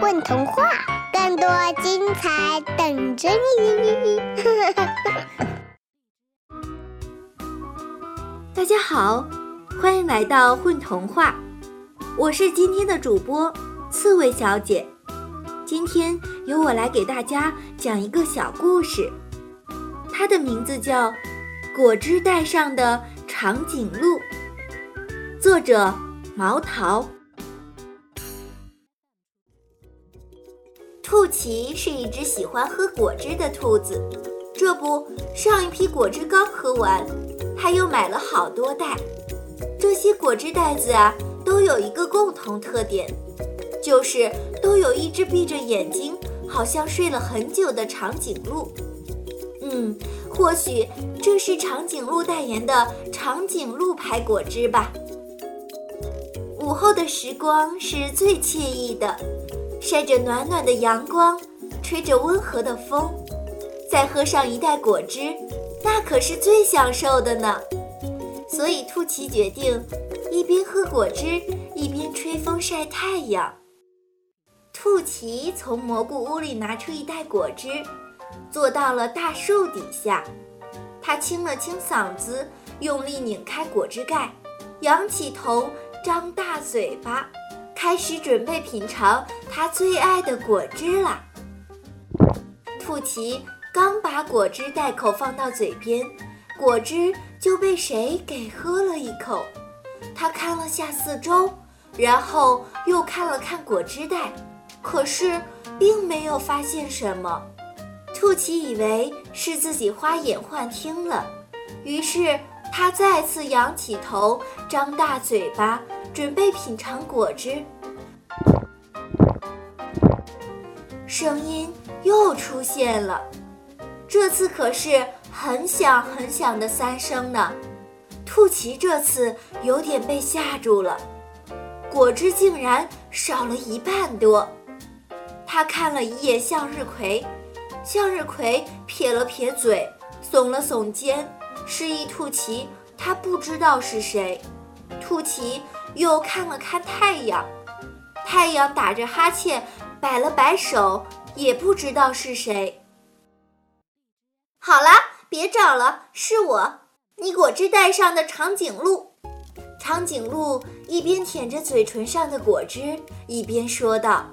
混童话，更多精彩等着你！大家好，欢迎来到混童话，我是今天的主播刺猬小姐。今天由我来给大家讲一个小故事，它的名字叫《果汁袋上的长颈鹿》，作者毛桃。兔奇是一只喜欢喝果汁的兔子，这不，上一批果汁刚喝完，他又买了好多袋。这些果汁袋子啊，都有一个共同特点，就是都有一只闭着眼睛，好像睡了很久的长颈鹿。嗯，或许这是长颈鹿代言的长颈鹿牌果汁吧。午后的时光是最惬意的。晒着暖暖的阳光，吹着温和的风，再喝上一袋果汁，那可是最享受的呢。所以兔奇决定一边喝果汁，一边吹风晒太阳。兔奇从蘑菇屋里拿出一袋果汁，坐到了大树底下。他清了清嗓子，用力拧开果汁盖，仰起头，张大嘴巴。开始准备品尝他最爱的果汁了。兔奇刚把果汁袋口放到嘴边，果汁就被谁给喝了一口。他看了下四周，然后又看了看果汁袋，可是并没有发现什么。兔奇以为是自己花眼幻听了，于是他再次仰起头，张大嘴巴。准备品尝果汁，声音又出现了，这次可是很响很响的三声呢。兔奇这次有点被吓住了，果汁竟然少了一半多。他看了一眼向日葵，向日葵撇了撇嘴，耸了耸肩，示意兔奇他不知道是谁。兔奇。又看了看太阳，太阳打着哈欠，摆了摆手，也不知道是谁。好啦，别找了，是我，你果汁袋上的长颈鹿。长颈鹿一边舔着嘴唇上的果汁，一边说道：“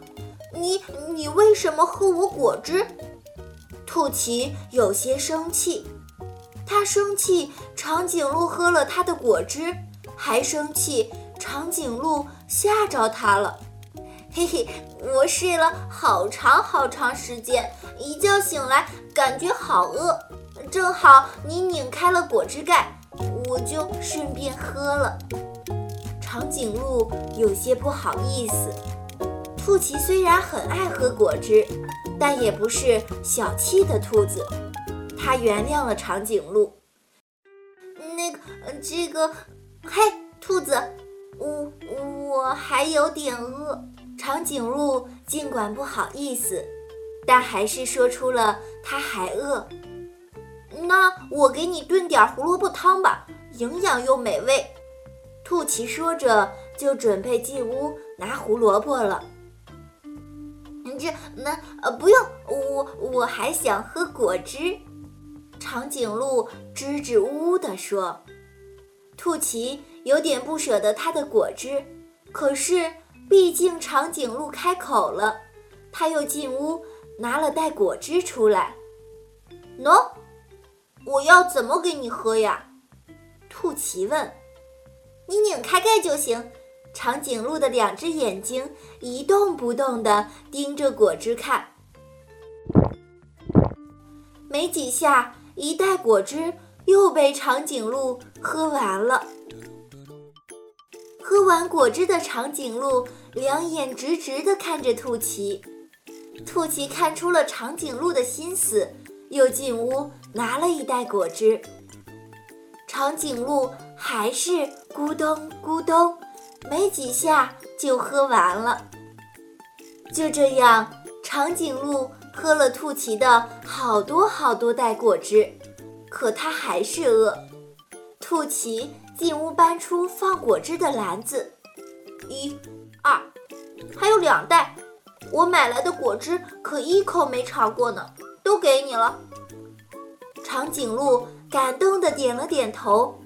你你为什么喝我果汁？”兔奇有些生气，他生气长颈鹿喝了他的果汁，还生气。长颈鹿吓着它了，嘿嘿，我睡了好长好长时间，一觉醒来感觉好饿，正好你拧开了果汁盖，我就顺便喝了。长颈鹿有些不好意思。兔奇虽然很爱喝果汁，但也不是小气的兔子，它原谅了长颈鹿。那个，这个，嘿，兔子。我我还有点饿，长颈鹿尽管不好意思，但还是说出了它还饿。那我给你炖点胡萝卜汤吧，营养又美味。兔奇说着就准备进屋拿胡萝卜了。你这那呃不用，我我还想喝果汁。长颈鹿支支吾吾地说。兔奇。有点不舍得他的果汁，可是毕竟长颈鹿开口了，他又进屋拿了袋果汁出来。喏，我要怎么给你喝呀？兔奇问。你拧开盖就行。长颈鹿的两只眼睛一动不动地盯着果汁看。没几下，一袋果汁又被长颈鹿喝完了。喝完果汁的长颈鹿两眼直直地看着兔奇，兔奇看出了长颈鹿的心思，又进屋拿了一袋果汁。长颈鹿还是咕咚咕咚，没几下就喝完了。就这样，长颈鹿喝了兔奇的好多好多袋果汁，可它还是饿。兔奇。进屋搬出放果汁的篮子，一、二，还有两袋，我买来的果汁可一口没尝过呢，都给你了。长颈鹿感动的点了点头，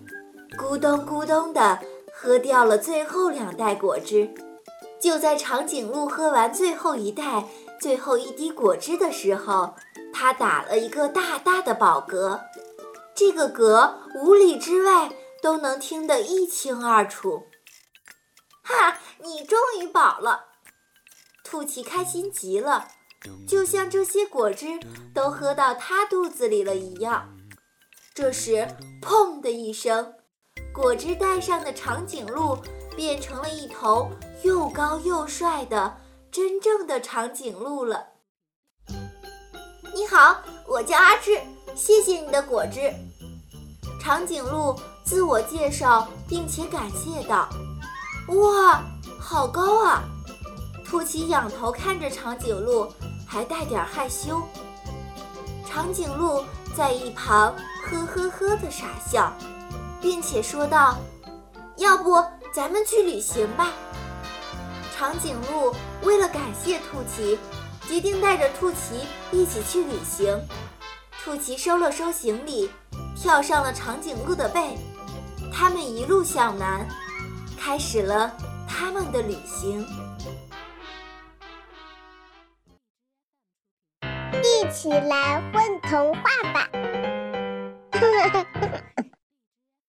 咕咚咕咚的喝掉了最后两袋果汁。就在长颈鹿喝完最后一袋、最后一滴果汁的时候，它打了一个大大的饱嗝，这个嗝五里之外都能听得一清二楚。哈，你终于饱了！兔奇开心极了，就像这些果汁都喝到它肚子里了一样。这时，砰的一声，果汁袋上的长颈鹿变成了一头又高又帅的真正的长颈鹿了。你好，我叫阿志，谢谢你的果汁。长颈鹿自我介绍并且感谢道。哇，好高啊！兔奇仰头看着长颈鹿，还带点害羞。长颈鹿在一旁呵呵呵的傻笑，并且说道：“要不咱们去旅行吧？”长颈鹿为了感谢兔奇，决定带着兔奇一起去旅行。兔奇收了收行李，跳上了长颈鹿的背，他们一路向南。开始了他们的旅行，一起来问童话吧！